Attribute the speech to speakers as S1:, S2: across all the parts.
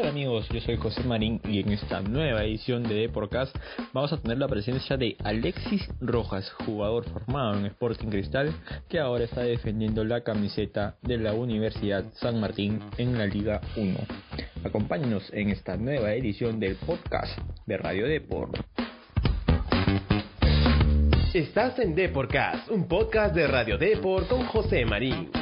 S1: tal amigos? Yo soy José Marín y en esta nueva edición de Deporcast vamos a tener la presencia de Alexis Rojas, jugador formado en Sporting Cristal que ahora está defendiendo la camiseta de la Universidad San Martín en la Liga 1. Acompáñenos en esta nueva edición del podcast de Radio Deport.
S2: Estás en Deporcast, un podcast de Radio Deport con José Marín.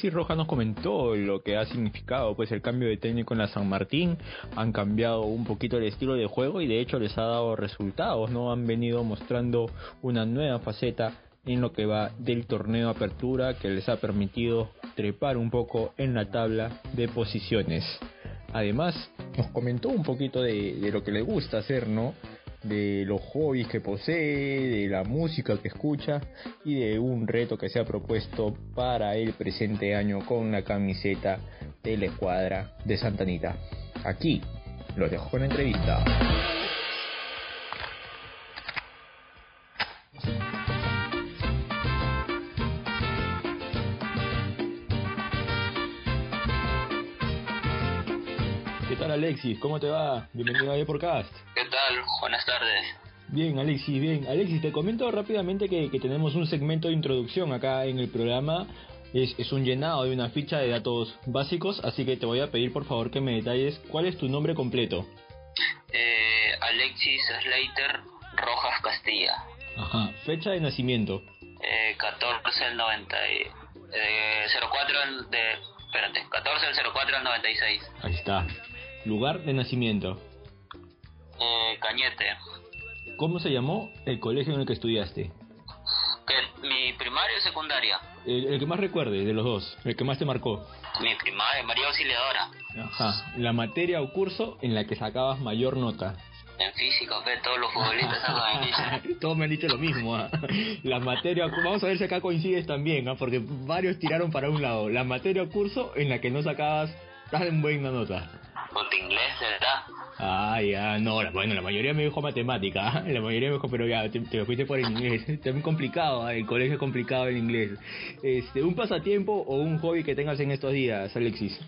S1: Alexis Rojas nos comentó lo que ha significado pues el cambio de técnico en la San Martín, han cambiado un poquito el estilo de juego y de hecho les ha dado resultados, no han venido mostrando una nueva faceta en lo que va del torneo apertura que les ha permitido trepar un poco en la tabla de posiciones. Además, nos comentó un poquito de, de lo que le gusta hacer, ¿no? De los hobbies que posee, de la música que escucha y de un reto que se ha propuesto para el presente año con la camiseta de la escuadra de Santanita. Aquí los dejo con la entrevista. ¿Qué tal Alexis? ¿Cómo te va? Bienvenido a Deporcast.
S3: Buenas tardes.
S1: Bien, Alexis, bien. Alexis, te comento rápidamente que, que tenemos un segmento de introducción acá en el programa. Es, es, un llenado de una ficha de datos básicos, así que te voy a pedir por favor que me detalles cuál es tu nombre completo.
S3: Eh, Alexis Slater Rojas Castilla.
S1: Ajá. Fecha de nacimiento.
S3: Eh, 14 del 90 y, eh, 04 del, de, espérate, 14 del 04 del 96.
S1: Ahí está. Lugar de nacimiento.
S3: Eh, Cañete.
S1: ¿Cómo se llamó el colegio en el que estudiaste?
S3: ¿Qué, ¿Mi primaria o secundaria?
S1: El, el, que más recuerdes de los dos, el que más te marcó.
S3: Mi primaria, María Auxiliadora.
S1: Ajá. La materia o curso en la que sacabas mayor nota.
S3: En física, todos los futbolistas sacan en.
S1: Todos me han dicho lo mismo. ¿ah? La materia, vamos a ver si acá coincides también, ¿ah? porque varios tiraron para un lado. La materia o curso en la que no sacabas tan buena nota.
S3: Puta inglés, ¿verdad?
S1: Ah, ya, no, la, bueno, la mayoría me dijo matemática, la mayoría me dijo, pero ya, te, te fuiste por el inglés, es muy complicado, el colegio es complicado el inglés. Este, ¿Un pasatiempo o un hobby que tengas en estos días, Alexis?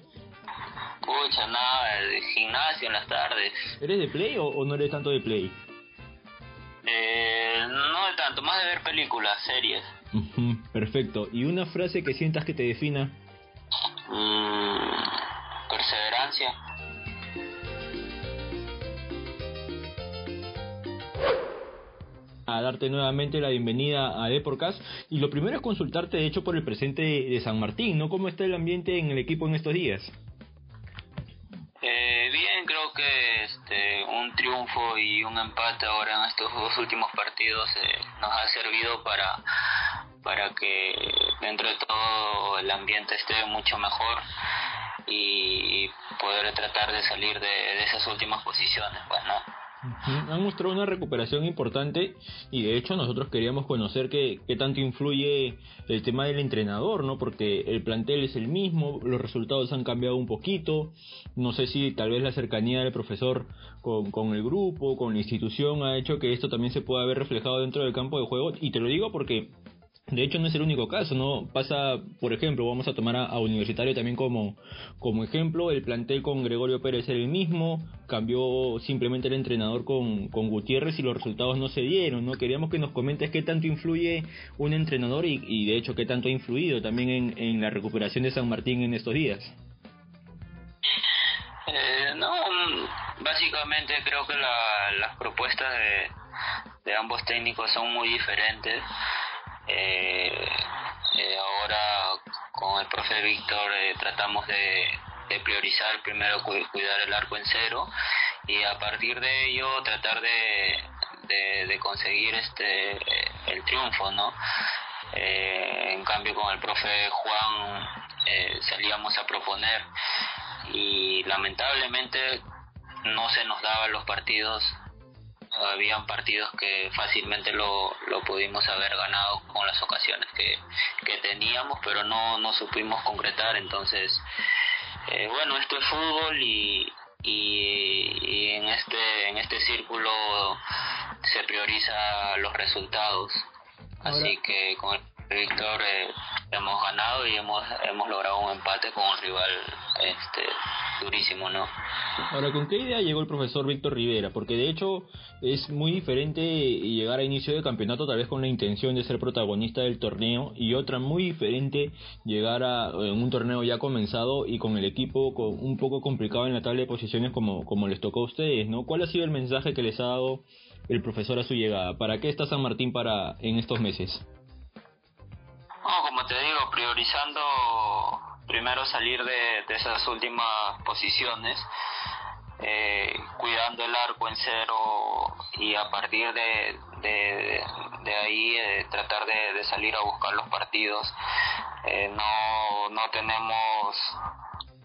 S3: Pucha, nada, el gimnasio en las tardes.
S1: ¿Eres de play o, o no eres tanto de play?
S3: Eh, no de tanto, más de ver películas, series.
S1: Uh -huh, perfecto, ¿y una frase que sientas que te defina?
S3: Mm, perseverancia.
S1: A darte nuevamente la bienvenida a Deporcast y lo primero es consultarte de hecho por el presente de San Martín, ¿no? ¿Cómo está el ambiente en el equipo en estos días?
S3: Eh, bien, creo que este, un triunfo y un empate ahora en estos dos últimos partidos eh, nos ha servido para, para que dentro de todo el ambiente esté mucho mejor y poder tratar de salir de, de esas últimas posiciones, pues, ¿no?
S1: Han mostrado una recuperación importante y de hecho nosotros queríamos conocer qué, qué tanto influye el tema del entrenador, ¿no? Porque el plantel es el mismo, los resultados han cambiado un poquito, no sé si tal vez la cercanía del profesor con, con el grupo, con la institución ha hecho que esto también se pueda ver reflejado dentro del campo de juego. Y te lo digo porque de hecho, no es el único caso, ¿no? Pasa, por ejemplo, vamos a tomar a, Universitario también como, como ejemplo, el plantel con Gregorio Pérez era el mismo, cambió simplemente el entrenador con, con Gutiérrez y los resultados no se dieron, ¿no? Queríamos que nos comentes qué tanto influye un entrenador y, y de hecho qué tanto ha influido también en, en la recuperación de San Martín en estos días.
S3: Eh, no, básicamente creo que la, las propuestas de ambos técnicos son muy diferentes. Eh, eh, ahora con el profe Víctor eh, tratamos de, priorizar primero cu cuidar el arco en cero y a partir de ello tratar de, de, de conseguir este el triunfo, ¿no? Eh, en cambio con el profe Juan eh, salíamos a proponer y lamentablemente no se nos daban los partidos habían partidos que fácilmente lo, lo pudimos haber ganado con las ocasiones que, que teníamos, pero no, no supimos concretar. Entonces, eh, bueno, esto es fútbol y, y, y, en este en este círculo se prioriza los resultados. Ahora, Así que con el Víctor eh, hemos ganado y hemos, hemos logrado un empate con un rival este, durísimo, ¿no?
S1: Ahora, ¿con qué idea llegó el profesor Víctor Rivera? Porque de hecho es muy diferente llegar a inicio de campeonato tal vez con la intención de ser protagonista del torneo y otra muy diferente llegar a un torneo ya comenzado y con el equipo con, un poco complicado en la tabla de posiciones como, como les tocó a ustedes, ¿no? ¿Cuál ha sido el mensaje que les ha dado el profesor a su llegada? ¿Para qué está San Martín para en estos meses?
S3: No, como te digo, priorizando primero salir de, de esas últimas posiciones, eh, cuidando el arco en cero y a partir de, de, de ahí eh, tratar de, de, salir a buscar los partidos. Eh, no, no tenemos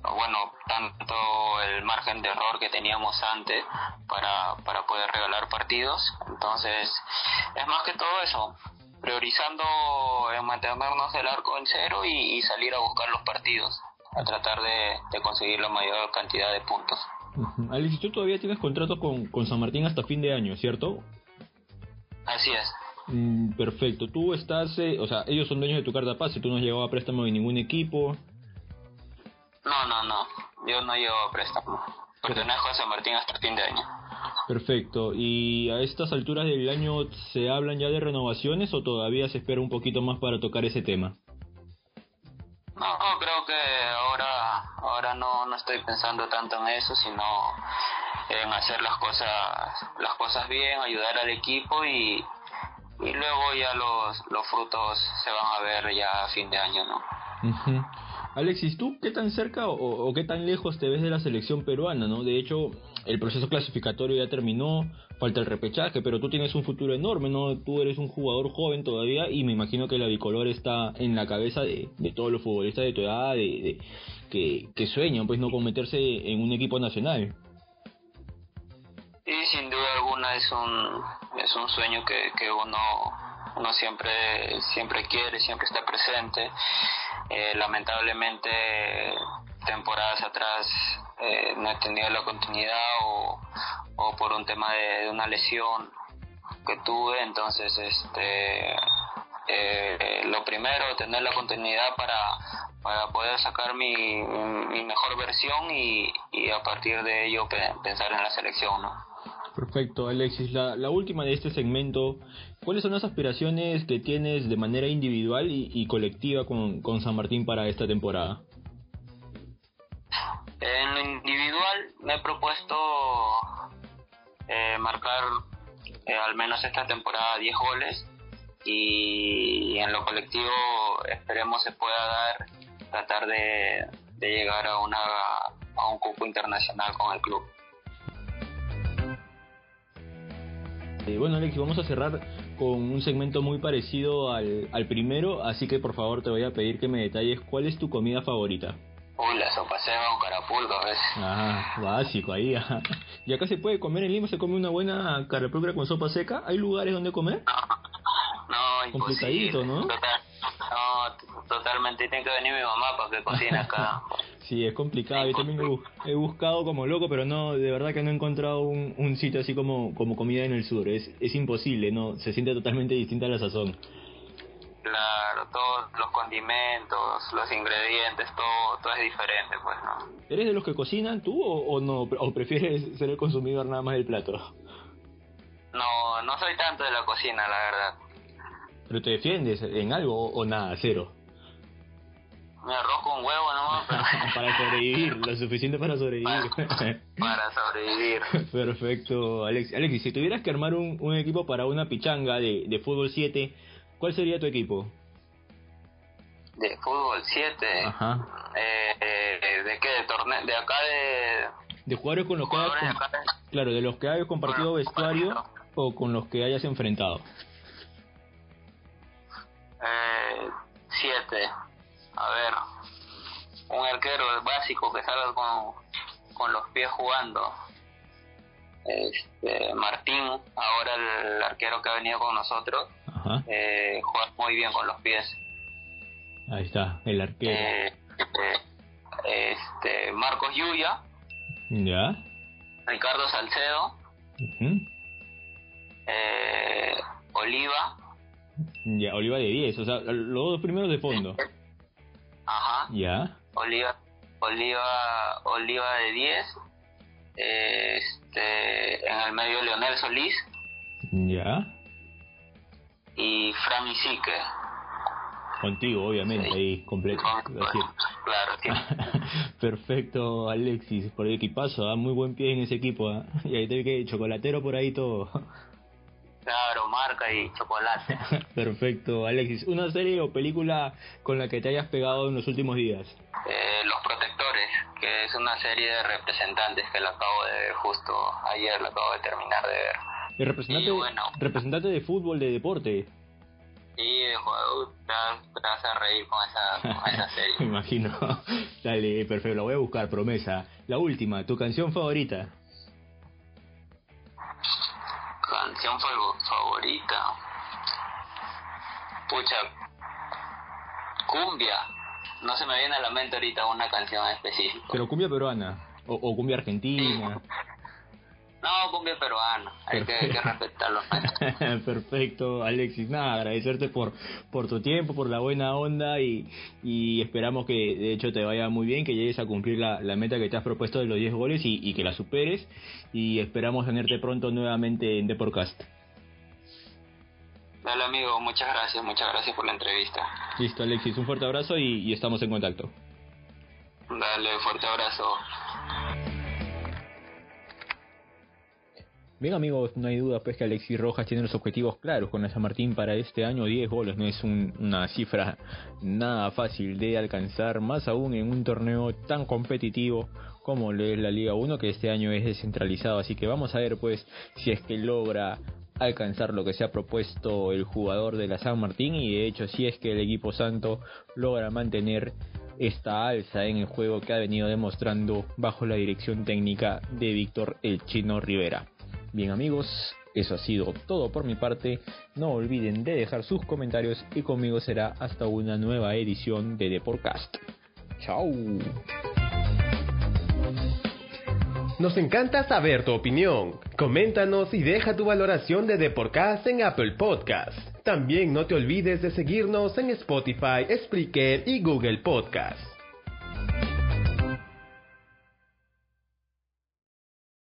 S3: bueno tanto el margen de error que teníamos antes para, para poder regalar partidos entonces es más que todo eso priorizando en mantenernos el arco en cero y, y salir a buscar los partidos, a tratar de, de, conseguir la mayor cantidad de puntos.
S1: Uh Alex, tú todavía tienes contrato con, con San Martín hasta fin de año, ¿cierto?
S3: Así es.
S1: Mm, perfecto. Tú estás, eh, o sea, ellos son dueños de tu carta pase, tú no has llegado a préstamo de ningún equipo.
S3: No, no, no. Yo no llevo a préstamo. Pertenezco a San Martín hasta fin de año.
S1: Perfecto. ¿Y a estas alturas del año se hablan ya de renovaciones o todavía se espera un poquito más para tocar ese tema?
S3: No, creo que ahora ahora no, no estoy pensando tanto en eso, sino en hacer las cosas las cosas bien, ayudar al equipo y, y luego ya los, los frutos se van a ver ya a fin de año, ¿no?
S1: Uh -huh. Alexis, ¿tú qué tan cerca o, qué tan lejos te ves de la selección peruana, no? De hecho, el proceso clasificatorio ya terminó, falta el repechaje, pero tú tienes un futuro enorme, ¿no? Tú eres un jugador joven todavía y me imagino que la bicolor está en la cabeza de, de todos los futbolistas de tu edad, de, de que, que sueñan, pues, no con meterse en un equipo nacional.
S3: Sí, sin duda alguna es un, es un sueño que, que uno, uno siempre, siempre quiere, siempre está presente. Eh, lamentablemente temporadas atrás eh, no he tenido la continuidad o, por un tema de, de, una lesión que tuve entonces este eh, lo primero tener la continuidad para para poder sacar mi, mi mejor versión y, y a partir de ello pensar en la selección ¿no?
S1: Perfecto, Alexis. La, la, última de este segmento, ¿cuáles son las aspiraciones que tienes de manera individual y, y colectiva con, con, San Martín para esta temporada?
S3: En lo individual me he propuesto eh, marcar eh, al menos esta temporada 10 goles y en lo colectivo esperemos se pueda dar, tratar de, de llegar a, una, a un cupo internacional con el club.
S1: Eh, bueno, Alex, vamos a cerrar con un segmento muy parecido al, al, primero, así que por favor te voy a pedir que me detalles cuál es tu comida favorita.
S3: Uy, la sopa seca con carapulcro, ¿ves?
S1: Ah, básico ahí. Ajá. ¿Y acá se puede comer en Lima? ¿Se come una buena carapulcra con sopa seca? ¿Hay lugares donde comer?
S3: No, no
S1: Complicadito, ¿no?
S3: Total, no, totalmente. Tiene que venir mi mamá para que cocine acá.
S1: Sí, es complicado. Yo también he, buscado como loco, pero no, de verdad que no he encontrado un, un sitio así como, como comida en el sur. Es, es imposible, no, se siente totalmente distinta a la sazón.
S3: Claro, todos los condimentos, los ingredientes, todo, todo es diferente, pues, ¿no?
S1: ¿Eres de los que cocinan tú o, o no? ¿O prefieres ser el consumidor nada más del plato?
S3: No, no soy tanto de la cocina, la verdad.
S1: ¿Pero te defiendes en algo o, o nada, cero?
S3: Me arroz con huevo nomás. Pero...
S1: para sobrevivir, lo suficiente para sobrevivir.
S3: Para, para sobrevivir.
S1: Perfecto, Alex. Alex, si tuvieras que armar un, un equipo para una pichanga de, de fútbol 7, ¿cuál sería tu equipo?
S3: De fútbol 7.
S1: Ajá.
S3: Eh, eh, ¿De qué? ¿De torneo? ¿De acá de.?
S1: De jugadores con los que hayas.
S3: de...
S1: Claro, de los que hayas compartido bueno, vestuario o con los que hayas enfrentado.
S3: Eh, siete a ver, un arquero básico que salga con, con los pies jugando. Este, Martín, ahora el arquero que ha venido con nosotros, eh, juega muy bien con los pies.
S1: Ahí está, el arquero.
S3: Eh, eh, este, Marcos Yuya.
S1: Ya.
S3: Ricardo Salcedo.
S1: Uh -huh.
S3: Oliva.
S1: Ya, Oliva de 10, o sea, los dos primeros de fondo.
S3: Ajá.
S1: Ya.
S3: Oliva, Oliva, Oliva de 10. Este, en el medio Leonel Solís
S1: Ya.
S3: y Fran Isique.
S1: Contigo, obviamente, ahí, completo. Decir.
S3: Claro, sí.
S1: Perfecto, Alexis, por el equipazo, ¿ah? muy buen pie en ese equipo. ¿ah? Y ahí te vi que chocolatero por ahí todo.
S3: Claro, marca y chocolate.
S1: Perfecto, Alexis. ¿Una serie o película con la que te hayas pegado en los últimos días?
S3: Eh, Los Protectores, que es una serie de representantes que la acabo de ver justo ayer, la acabo de terminar de ver.
S1: Representante,
S3: Y bueno.
S1: representante de fútbol, de deporte.
S3: Y de juego te vas, te vas a reír con esa, con esa
S1: Me
S3: serie.
S1: imagino. Dale, perfecto, la voy a buscar, promesa. La última, tu canción favorita.
S3: Canción fa- favorita. Pucha. Cumbia. No se me viene a la mente ahorita una canción específica.
S1: Pero cumbia peruana. O, o cumbia argentina.
S3: No, cumbia peruana. Hay que, hay que respetarlo.
S1: Perfecto, Alexis. Nada, agradecerte por, por tu tiempo, por la buena onda y, y esperamos que de hecho te vaya muy bien, que llegues a cumplir la, la meta que te has propuesto de los 10 goles y, y que la superes. Y esperamos tenerte pronto nuevamente en Deporcast.
S3: Dale amigo, muchas gracias, muchas gracias por la entrevista.
S1: Listo, Alexis, un fuerte abrazo y, y estamos en contacto.
S3: Dale, fuerte abrazo.
S1: Bien amigos, no hay duda pues que Alexis Rojas tiene los objetivos claros con la San Martín para este año. 10 goles, no es un- una cifra nada fácil de alcanzar, más aún en un torneo tan competitivo como lo es la Liga 1 que este año es descentralizado, así que vamos a ver pues si es que logra alcanzar lo que se ha propuesto el jugador de la San Martín. Y de hecho si es que el equipo santo logra mantener esta alza en el juego que ha venido demostrando bajo la dirección técnica de Víctor El Chino Rivera. Bien amigos, eso ha sido todo por mi parte. No olviden de dejar sus comentarios y conmigo será hasta una nueva edición de Deporcast. Chao.
S2: Nos encanta saber tu opinión. Coméntanos y deja tu valoración de Deporcast en Apple Podcast. También no te olvides de seguirnos en Spotify, Spreaker y Google Podcast.